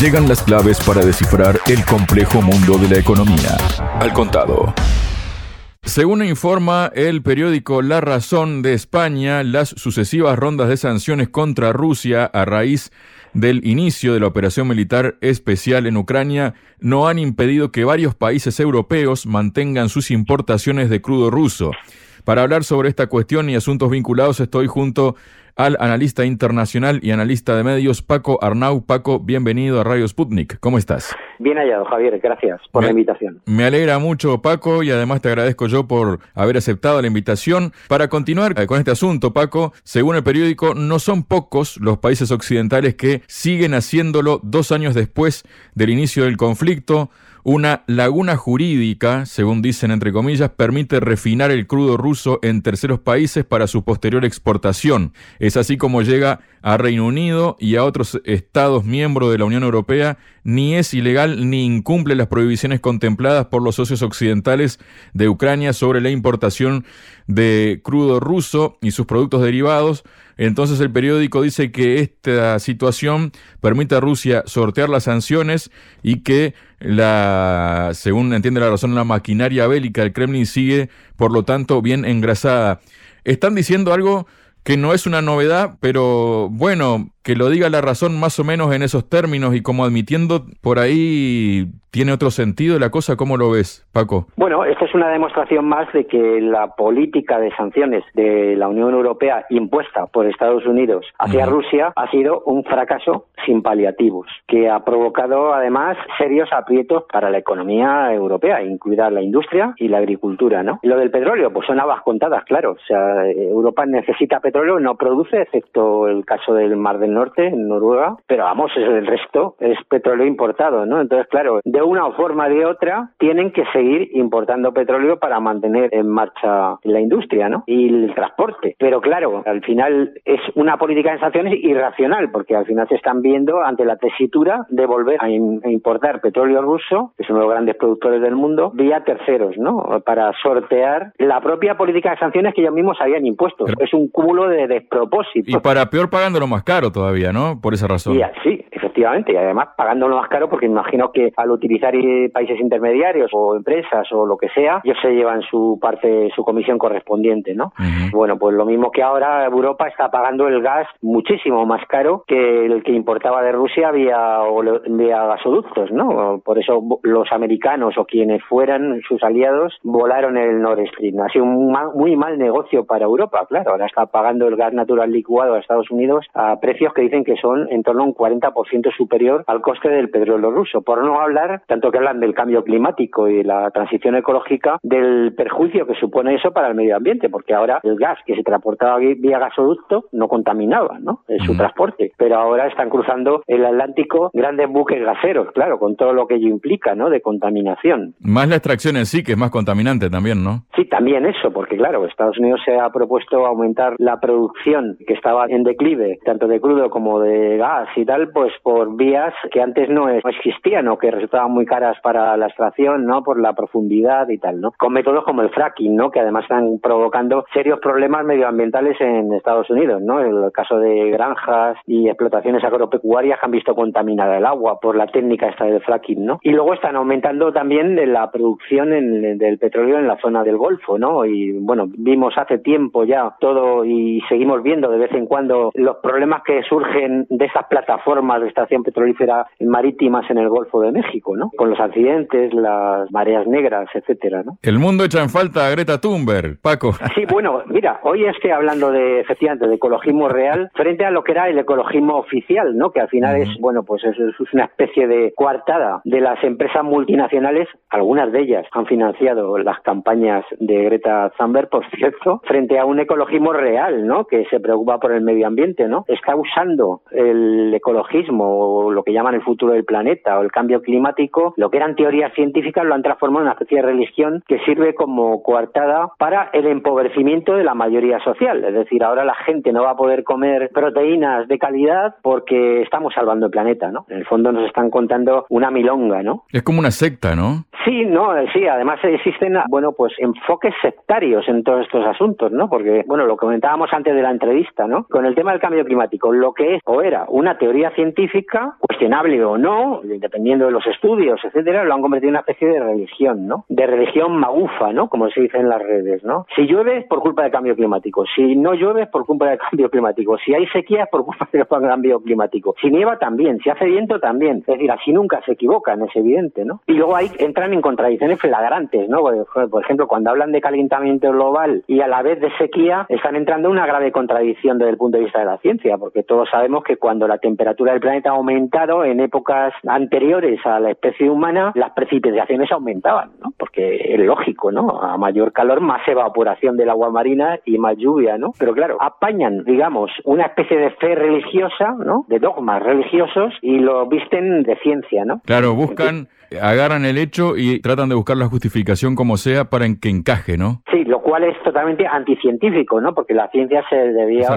Llegan las claves para descifrar el complejo mundo de la economía. Al contado. Según informa el periódico La Razón de España, las sucesivas rondas de sanciones contra Rusia a raíz del inicio de la operación militar especial en Ucrania no han impedido que varios países europeos mantengan sus importaciones de crudo ruso. Para hablar sobre esta cuestión y asuntos vinculados estoy junto al analista internacional y analista de medios Paco Arnau. Paco, bienvenido a Radio Sputnik. ¿Cómo estás? Bien hallado, Javier. Gracias por la invitación. Me alegra mucho, Paco, y además te agradezco yo por haber aceptado la invitación. Para continuar con este asunto, Paco, según el periódico, no son pocos los países occidentales que siguen haciéndolo dos años después del inicio del conflicto. Una laguna jurídica, según dicen entre comillas, permite refinar el crudo ruso en terceros países para su posterior exportación. Es así como llega a Reino Unido y a otros estados miembros de la Unión Europea, ni es ilegal ni incumple las prohibiciones contempladas por los socios occidentales de Ucrania sobre la importación de crudo ruso y sus productos derivados. Entonces el periódico dice que esta situación permite a Rusia sortear las sanciones y que la, según entiende la razón, la maquinaria bélica del Kremlin sigue, por lo tanto, bien engrasada. Están diciendo algo que no es una novedad, pero bueno, que lo diga la razón más o menos en esos términos y como admitiendo por ahí tiene otro sentido la cosa, ¿cómo lo ves, Paco? Bueno, esta es una demostración más de que la política de sanciones de la Unión Europea impuesta por Estados Unidos hacia Rusia ha sido un fracaso sin paliativos, que ha provocado además serios aprietos para la economía europea, incluida la industria y la agricultura, ¿no? Lo del petróleo, pues son habas contadas, claro, o sea, Europa necesita petróleo, no produce, excepto el caso del Mar del Norte, en Noruega, pero vamos, el resto es petróleo importado, ¿no? Entonces, claro, de una forma o de otra tienen que seguir importando petróleo para mantener en marcha la industria, ¿no? Y el transporte. Pero claro, al final es una política de sanciones irracional, porque al final se están viendo ante la tesitura de volver a, importar petróleo ruso, que es uno de los grandes productores del mundo, vía terceros, ¿no? Para sortear la propia política de sanciones que ellos mismos habían impuesto. es un cúmulo de despropósitos. Y para peor pagándolo más caro todavía, ¿no? Por esa razón. sí, efectivamente, y además pagándolo más caro porque imagino que al utilizar países intermediarios o empresas o lo que sea, ellos se llevan su parte, su comisión correspondiente, ¿no? Bueno, pues lo mismo que ahora Europa está pagando el gas muchísimo más caro que el que importaba de Rusia vía, vía gasoductos, ¿no? Por eso los americanos o quienes fueran sus aliados volaron el Nord Stream. Ha sido un muy mal negocio para Europa, claro. Ahora está pagando el gas natural licuado a Estados Unidos a precios que dicen que son en torno a un 40% superior al coste del petróleo ruso. Por no hablar, tanto que hablan del cambio climático y la transición ecológica, del perjuicio que supone eso para el medio ambiente, porque ahora el gas que se transportaba vía gasoducto no contaminaba, ¿no? En su transporte, pero ahora están cruzando el Atlántico grandes buques gaseros, claro, con todo lo que ello implica, ¿no? De contaminación. Más la extracción en sí, que es más contaminante también, ¿no? Sí, también eso, porque claro, Estados Unidos se ha propuesto aumentar la producción que estaba en declive, tanto de crudo como de gas y tal, pues por vías que antes no existían o que resultaban muy caras para la extracción, ¿no? Por la profundidad y tal, ¿no? Con métodos como el fracking, ¿no? Que además están provocando serios problemas medioambientales en Estados Unidos, ¿no? El caso de granjas y explotaciones agropecuarias que han visto contaminada el agua por la técnica esta del fracking, ¿no? Y luego están aumentando también la producción del petróleo en la zona del Golfo, ¿no? Y bueno, vimos hace tiempo ya todo y seguimos viendo de vez en cuando los problemas que surgen de esas plataformas de estación petrolífera marítimas en el Golfo de México, ¿no? Con los accidentes, las mareas negras, etcétera, ¿no? El mundo echa en falta a Greta Thunberg, Paco. Sí, bueno, mira, hoy estoy hablando de, efectivamente, de ecologismo real frente a lo que era el ecologismo oficial, ¿no? Que al final es, bueno, pues es, es una especie de coartada de las empresas multinacionales, algunas de ellas han financiado las campañas de Greta Thunberg, por cierto, frente a un ecologismo real, ¿no? Que se preocupa por el medio ambiente, ¿no? Está usando el ecologismo o lo que llaman el futuro del planeta o el cambio climático, lo que eran teorías científicas lo han transformado en una especie de religión que sirve como coartada para el empobrecimiento de la mayoría social. Es decir, ahora la gente no va a poder comer proteínas de calidad porque estamos salvando el planeta, ¿no? En el fondo nos están contando una milonga, ¿no? Es como una secta, ¿no? Sí, no, sí, además existen, bueno, pues enfoques sectarios en todos estos asuntos, ¿no? Porque, bueno, lo comentábamos antes de la entrevista, ¿no? Con el tema del cambio climático, lo que es o era una teoría científica cuestionable o no, dependiendo de los estudios, etcétera, lo han convertido en una especie de religión, ¿no? De religión magufa, ¿no? Como se dice en las redes, ¿no? Si llueve es por culpa del cambio climático, si no llueve es por culpa del cambio climático, si hay sequía es por culpa del cambio climático, si nieva también, si hace viento también, es decir, así nunca se equivocan, es evidente, ¿no? Y luego ahí entran en contradicciones flagrantes, ¿no? Por ejemplo, cuando hablan de calentamiento global y a la vez de sequía, están entrando en una grave contradicción desde el punto de vista de la ciencia, porque todos sabemos que cuando la temperatura del planeta aumentado en épocas anteriores a la especie humana, las precipitaciones aumentaban, ¿no? Porque es lógico, ¿no? A mayor calor, más evaporación del agua marina y más lluvia, ¿no? Pero claro, apañan, digamos, una especie de fe religiosa, ¿no? De dogmas religiosos y lo visten de ciencia, ¿no? Claro, buscan agarran el hecho y tratan de buscar la justificación como sea para que encaje, ¿no? Sí, lo cual es totalmente anticientífico, ¿no? Porque la ciencia se debía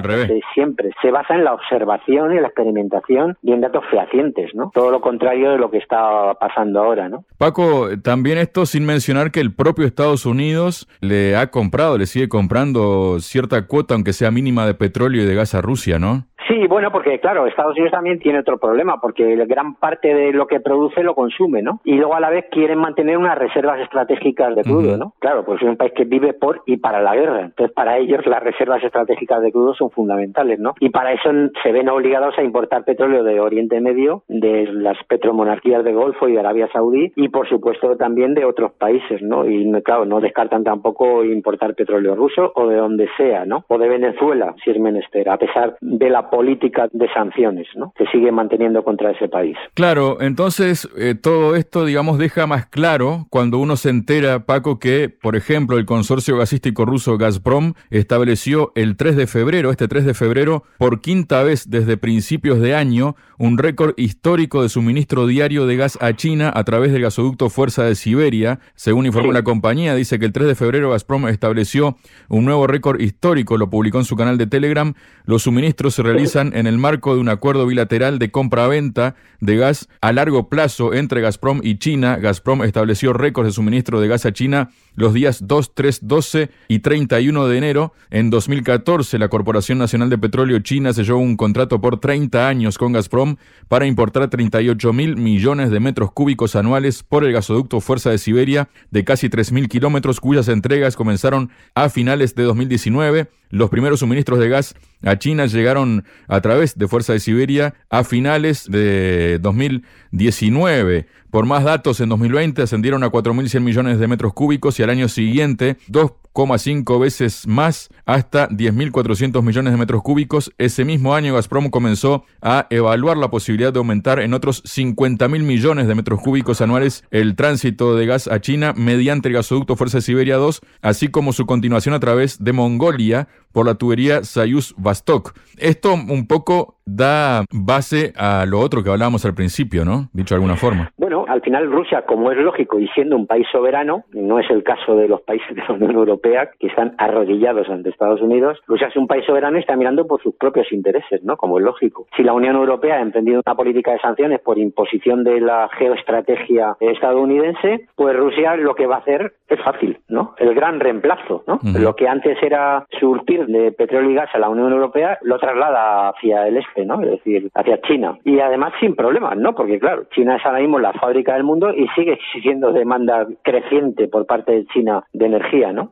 siempre, se basa en la observación y la experimentación y en datos fehacientes, ¿no? Todo lo contrario de lo que está pasando ahora, ¿no? Paco, también esto sin mencionar que el propio Estados Unidos le ha comprado, le sigue comprando cierta cuota, aunque sea mínima, de petróleo y de gas a Rusia, ¿no? Sí, bueno, porque claro, Estados Unidos también tiene otro problema, porque gran parte de lo que produce lo consume, ¿no? Y luego a la vez quieren mantener unas reservas estratégicas de crudo, ¿no? Claro, pues es un país que vive por y para la guerra. Entonces, para ellos las reservas estratégicas de crudo son fundamentales, ¿no? Y para eso se ven obligados a importar petróleo de Oriente Medio, de las petromonarquías de Golfo y de Arabia Saudí, y por supuesto también de otros países, ¿no? Y claro, no descartan tampoco importar petróleo ruso o de donde sea, ¿no? O de Venezuela, si es menester, a pesar de la política de sanciones ¿no? que sigue manteniendo contra ese país. Claro, entonces eh, todo esto, digamos, deja más claro cuando uno se entera, Paco, que, por ejemplo, el consorcio gasístico ruso Gazprom estableció el 3 de febrero, este 3 de febrero, por quinta vez desde principios de año, un récord histórico de suministro diario de gas a China a través del gasoducto Fuerza de Siberia. Según informó la compañía, dice que el 3 de febrero Gazprom estableció un nuevo récord histórico, lo publicó en su canal de Telegram. Los suministros se realizan en el marco de un acuerdo bilateral de compra-venta de gas a largo plazo entre Gazprom y China. Gazprom estableció récords de suministro de gas a China los días 2, 3, 12 y 31 de enero. En 2014, la Corporación Nacional de Petróleo China selló un contrato por 30 años con Gazprom para importar 38 mil millones de metros cúbicos anuales por el gasoducto Fuerza de Siberia de casi 3 mil kilómetros, cuyas entregas comenzaron a finales de 2019. Los primeros suministros de gas a China llegaron a través de Fuerza de Siberia a finales de 2019. Por más datos, en 2020 ascendieron a 4.100 millones de metros cúbicos y al año siguiente 2,5 veces más hasta 10.400 millones de metros cúbicos. Ese mismo año Gazprom comenzó a evaluar la posibilidad de aumentar en otros 50.000 millones de metros cúbicos anuales el tránsito de gas a China mediante el gasoducto Fuerza Siberia 2, así como su continuación a través de Mongolia por la tubería Sayus Vastok. Esto un poco da base a lo otro que hablábamos al principio, ¿no? Dicho de alguna forma. Bueno, al final Rusia, como es lógico y siendo un país soberano, no es el caso de los países de la Unión Europea que están arrodillados ante Estados Unidos, Rusia es un país soberano y está mirando por sus propios intereses, ¿no? Como es lógico. Si la Unión Europea ha emprendido una política de sanciones por imposición de la geoestrategia estadounidense, pues Rusia lo que va a hacer es fácil, ¿no? El gran reemplazo, ¿no? Lo que antes era surtir de petróleo y gas a la Unión Europea lo traslada hacia el este ¿no? Es decir, hacia China. Y además sin problemas, ¿no? Porque claro, China es ahora mismo la fábrica del mundo y sigue existiendo demanda creciente por parte de China de energía, ¿no?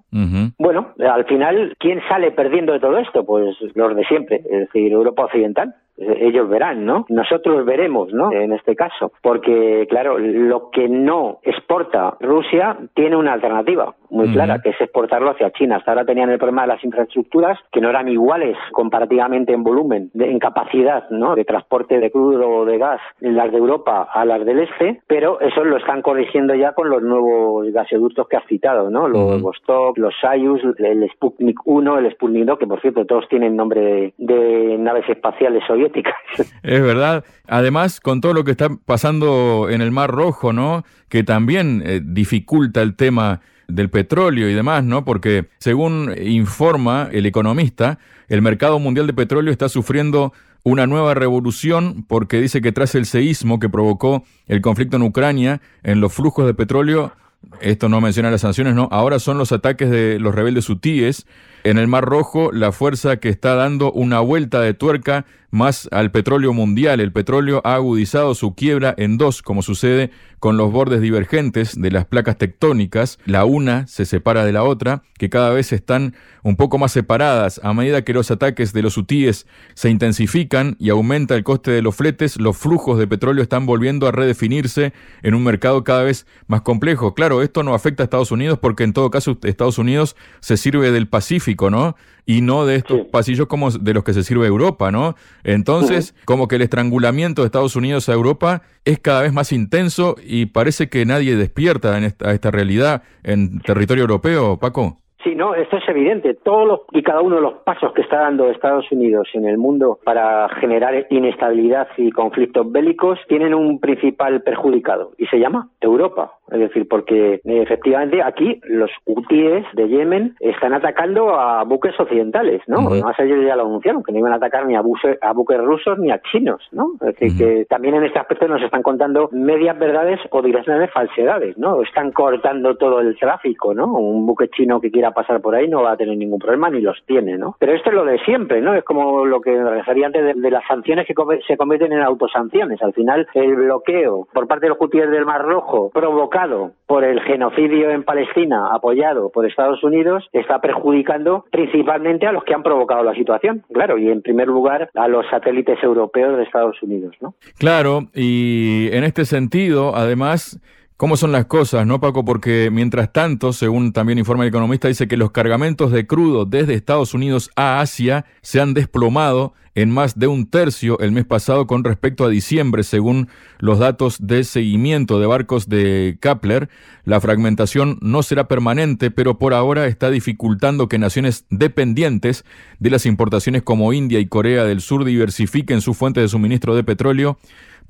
Bueno, al final, ¿quién sale perdiendo de todo esto? Pues los de siempre, es decir, Europa Occidental ellos verán, ¿no? Nosotros veremos, ¿no? En este caso, porque claro, lo que no exporta Rusia tiene una alternativa muy clara, que es exportarlo hacia China. Hasta ahora tenían el problema de las infraestructuras que no eran iguales comparativamente en volumen, en capacidad, ¿no? De transporte de crudo o de gas, las de Europa a las del este, pero eso lo están corrigiendo ya con los nuevos gasoductos que has citado, ¿no? Los Vostok, los Soyuz, el Sputnik 1, el Sputnik 2, que por cierto todos tienen nombre de, naves espaciales soviéticas es verdad. Además, con todo lo que está pasando en el Mar Rojo, ¿no? Que también eh, dificulta el tema del petróleo y demás, ¿no? Porque según informa el economista, el mercado mundial de petróleo está sufriendo una nueva revolución porque dice que tras el seísmo que provocó el conflicto en Ucrania, en los flujos de petróleo esto no menciona las sanciones, no, ahora son los ataques de los rebeldes hutíes en el Mar Rojo, la fuerza que está dando una vuelta de tuerca más al petróleo mundial. El petróleo ha agudizado su quiebra en dos, como sucede con los bordes divergentes de las placas tectónicas. La una se separa de la otra, que cada vez están un poco más separadas. A medida que los ataques de los hutíes se intensifican y aumenta el coste de los fletes, los flujos de petróleo están volviendo a redefinirse en un mercado cada vez más complejo. Claro, esto no afecta a Estados Unidos porque en todo caso Estados Unidos se sirve del Pacífico, ¿no? Y no de estos pasillos como de los que se sirve Europa, ¿no? Entonces, como que el estrangulamiento de Estados Unidos a Europa es cada vez más intenso y parece que nadie despierta en esta, a esta realidad en territorio europeo, Paco. Sí, no, esto es evidente. Todos los, y cada uno de los pasos que está dando Estados Unidos en el mundo para generar inestabilidad y conflictos bélicos tienen un principal perjudicado y se llama Europa. Es decir, porque efectivamente aquí los hutíes de Yemen están atacando a buques occidentales, ¿no? Además ellos ya lo anunciaron, que no iban a atacar ni a, a buques rusos ni a chinos, ¿no? Es decir, que también en este aspecto nos están contando medias verdades o directamente falsedades, ¿no? Están cortando todo el tráfico, ¿no? Un buque chino que quiera pasar por ahí no va a tener ningún problema ni los tiene, ¿no? Pero esto es lo de siempre, ¿no? Es como lo que refería antes de, las sanciones que se convierten en autosanciones. Al final, el bloqueo por parte de los hutíes del Mar Rojo provoca por el genocidio en Palestina, apoyado por Estados Unidos, está perjudicando principalmente a los que han provocado la situación, claro, y en primer lugar a los satélites europeos de Estados Unidos, ¿no? Claro, y en este sentido, además, ¿Cómo son las cosas, no, Paco? Porque mientras tanto, según también informa el economista, dice que los cargamentos de crudo desde Estados Unidos a Asia se han desplomado en más de un tercio el mes pasado con respecto a diciembre, según los datos de seguimiento de barcos de Kapler. La fragmentación no será permanente, pero por ahora está dificultando que naciones dependientes de las importaciones como India y Corea del Sur diversifiquen su fuente de suministro de petróleo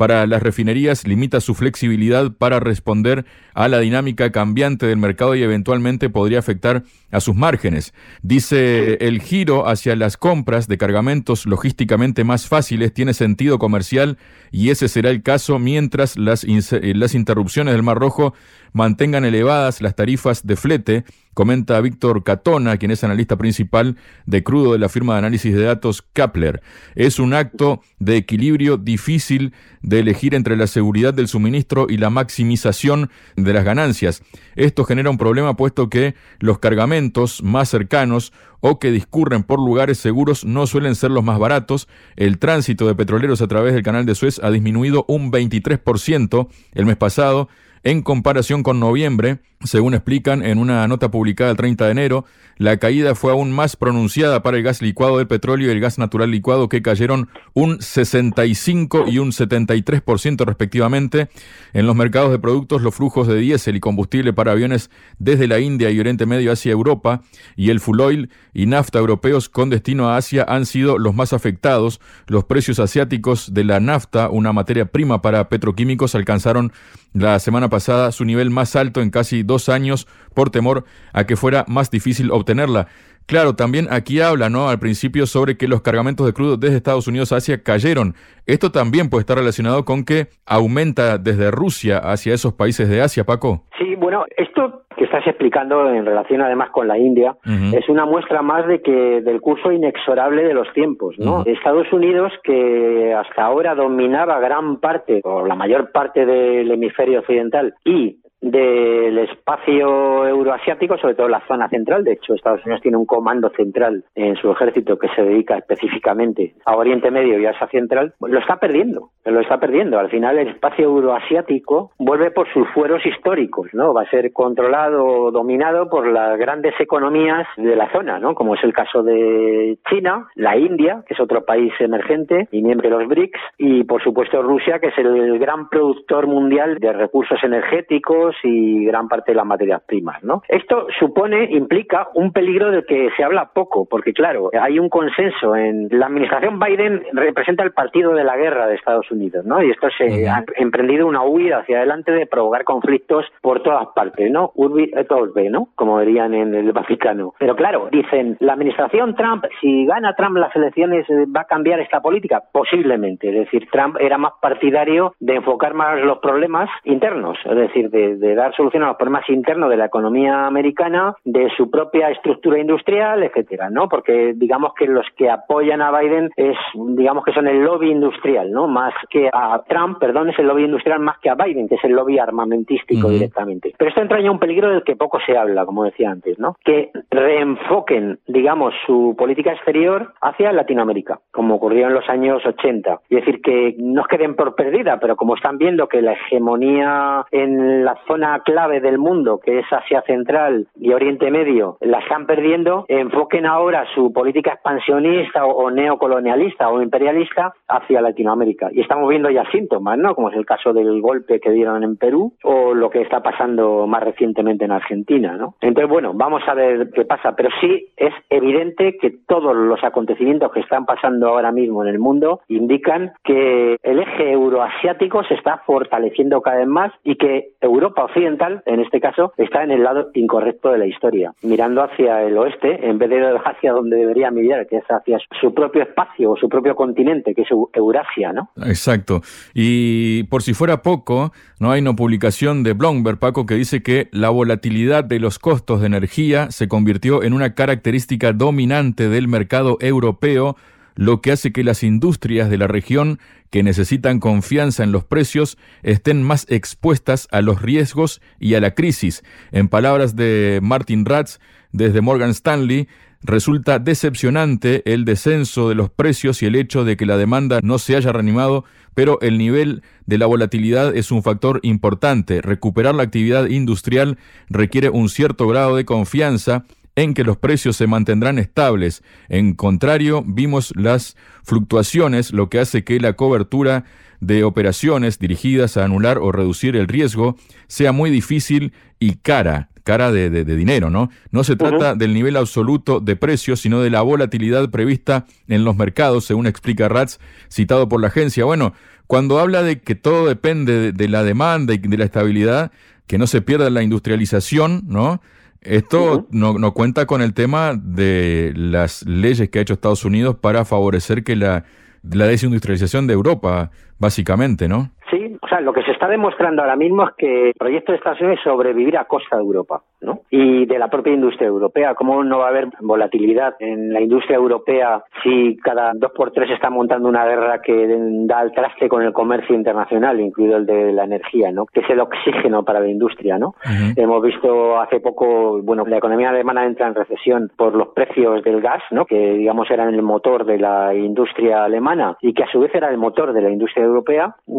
para las refinerías limita su flexibilidad para responder a la dinámica cambiante del mercado y eventualmente podría afectar a sus márgenes. Dice, el giro hacia las compras de cargamentos logísticamente más fáciles tiene sentido comercial y ese será el caso mientras las, las interrupciones del Mar Rojo mantengan elevadas las tarifas de flete, comenta Víctor Catona, quien es analista principal de crudo de la firma de análisis de datos Kapler. Es un acto de equilibrio difícil de elegir entre la seguridad del suministro y la maximización de las ganancias. Esto genera un problema puesto que los cargamentos más cercanos o que discurren por lugares seguros no suelen ser los más baratos. El tránsito de petroleros a través del canal de Suez ha disminuido un 23% el mes pasado en comparación con noviembre, según explican en una nota publicada el 30 de enero, la caída fue aún más pronunciada para el gas licuado del petróleo y el gas natural licuado que cayeron un 65 y un 73% respectivamente. En los mercados de productos, los flujos de diésel y combustible para aviones desde la India y Oriente Medio hacia Europa y el full oil y nafta europeos con destino a Asia han sido los más afectados. Los precios asiáticos de la nafta, una materia prima para petroquímicos, alcanzaron la semana pasada su nivel más alto en casi dos años por temor a que fuera más difícil obtenerla. Claro, también aquí habla, ¿no? Al principio sobre que los cargamentos de crudo desde Estados Unidos a Asia cayeron. Esto también puede estar relacionado con que aumenta desde Rusia hacia esos países de Asia, Paco. Sí, bueno, esto que estás explicando en relación además con la India es una muestra más de que del curso inexorable de los tiempos, ¿no? Estados Unidos que hasta ahora dominaba gran parte o la mayor parte del hemisferio occidental y del espacio euroasiático, sobre todo la zona central. De hecho, Estados Unidos tiene un comando central en su ejército que se dedica específicamente a Oriente Medio y a Asia Central. Lo está perdiendo, lo está perdiendo. Al final, el espacio euroasiático vuelve por sus fueros históricos, ¿no? Va a ser controlado, dominado por las grandes economías de la zona, ¿no? Como es el caso de China, la India, que es otro país emergente y miembro de los BRICS, y por supuesto Rusia, que es el gran productor mundial de recursos energéticos y gran parte de las materias primas, ¿no? Esto supone, implica un peligro del que se habla poco, porque claro, hay un consenso en la administración Biden representa el partido de la guerra de Estados Unidos, ¿no? Y esto se ha emprendido una huida hacia adelante de provocar conflictos por todas partes, ¿no? Urbi et orbe, ¿no? Como dirían en el Vaticano. Pero claro, dicen, la administración Trump, si gana Trump las elecciones, eh, ¿va a cambiar esta política? Posiblemente. Es decir, Trump era más partidario de enfocar más los problemas internos, es decir, de, de dar solución a los problemas internos de la economía americana, de su propia estructura industrial, etcétera, ¿no? Porque digamos que los que apoyan a Biden es, digamos que son el lobby industrial, ¿no? Más que a Trump, perdón, es el lobby industrial más que a Biden, que es el lobby armamentístico directamente. Pero esto entraña un peligro del que poco se habla, como decía antes, ¿no? Que reenfoquen, digamos, su política exterior hacia Latinoamérica, como ocurrió en los años 80. Es decir, que no queden por perdida, pero como están viendo que la hegemonía en la zona clave del mundo, que es Asia Central y Oriente Medio, la están perdiendo, enfoquen ahora su política expansionista o, neocolonialista o imperialista hacia Latinoamérica. Y estamos viendo ya síntomas, ¿no? Como es el caso del golpe que dieron en Perú o lo que está pasando más recientemente en Argentina, ¿no? Entonces, bueno, vamos a ver qué pasa, pero sí es evidente que todos los acontecimientos que están pasando ahora mismo en el mundo indican que el eje euroasiático se está fortaleciendo cada vez más y que Europa occidental, en este caso, está en el lado incorrecto de la historia, mirando hacia el oeste en vez de hacia donde debería mirar, que es hacia su propio espacio o su propio continente, que es Eurasia, ¿no? Exacto. Y por si fuera poco, no hay una publicación de Bloomberg, Paco, que dice que la volatilidad de los costos de energía se convirtió en una característica dominante del mercado europeo lo que hace que las industrias de la región que necesitan confianza en los precios estén más expuestas a los riesgos y a la crisis. En palabras de Martin Ratz, desde Morgan Stanley, resulta decepcionante el descenso de los precios y el hecho de que la demanda no se haya reanimado, pero el nivel de la volatilidad es un factor importante. Recuperar la actividad industrial requiere un cierto grado de confianza en que los precios se mantendrán estables. En contrario, vimos las fluctuaciones, lo que hace que la cobertura de operaciones dirigidas a anular o reducir el riesgo sea muy difícil y cara, cara de, dinero, ¿no? No se trata del nivel absoluto de precios, sino de la volatilidad prevista en los mercados, según explica Ratz, citado por la agencia. Bueno, cuando habla de que todo depende de la demanda y de la estabilidad, que no se pierda la industrialización, ¿no? Esto no, no, cuenta con el tema de las leyes que ha hecho Estados Unidos para favorecer que la, la desindustrialización de Europa, básicamente, ¿no? Sí, o sea, lo que se está demostrando ahora mismo es que el proyecto de Estados Unidos es sobrevivir a costa de Europa, ¿no? Y de la propia industria europea. ¿Cómo no va a haber volatilidad en la industria europea si cada dos por tres está montando una guerra que da al traste con el comercio internacional, incluido el de la energía, ¿no? Que es el oxígeno para la industria, ¿no? Hemos visto hace poco, bueno, la economía alemana entra en recesión por los precios del gas, ¿no? Que digamos eran el motor de la industria alemana y que a su vez era el motor de la industria europea.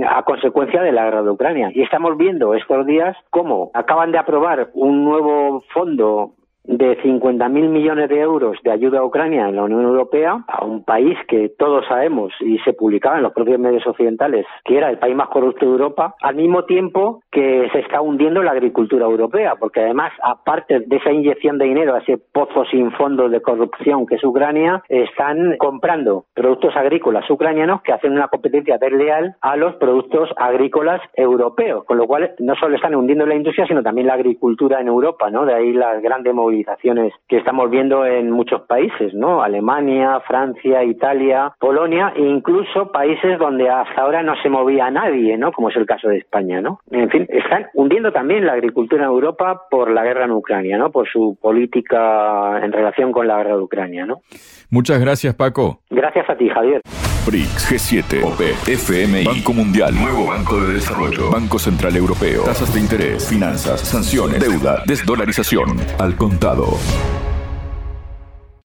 A consecuencia de la guerra de Ucrania. Y estamos viendo estos días cómo acaban de aprobar un nuevo fondo de 50.000 millones de euros de ayuda a Ucrania en la Unión Europea, a un país que todos sabemos y se publicaba en los propios medios occidentales que era el país más corrupto de Europa, al mismo tiempo que se está hundiendo la agricultura europea, porque además, aparte de esa inyección de dinero, a ese pozo sin fondo de corrupción que es Ucrania, están comprando productos agrícolas ucranianos que hacen una competencia desleal a los productos agrícolas europeos, con lo cual no solo están hundiendo la industria, sino también la agricultura en Europa, ¿no? De ahí las grandes movilizaciones que estamos viendo en muchos países, ¿no? Alemania, Francia, Italia, Polonia e incluso países donde hasta ahora no se movía nadie, ¿no? Como es el caso de España, ¿no? En fin, están hundiendo también la agricultura en Europa por la guerra en Ucrania, ¿no? Por su política en relación con la guerra de Ucrania, ¿no? Muchas gracias, Paco. Gracias a ti, Javier. BRICS, G7, OPE, FMI, Banco Mundial, Nuevo Banco de Desarrollo, Banco Central Europeo, tasas de interés, finanzas, sanciones, deuda, desdolarización, al contado.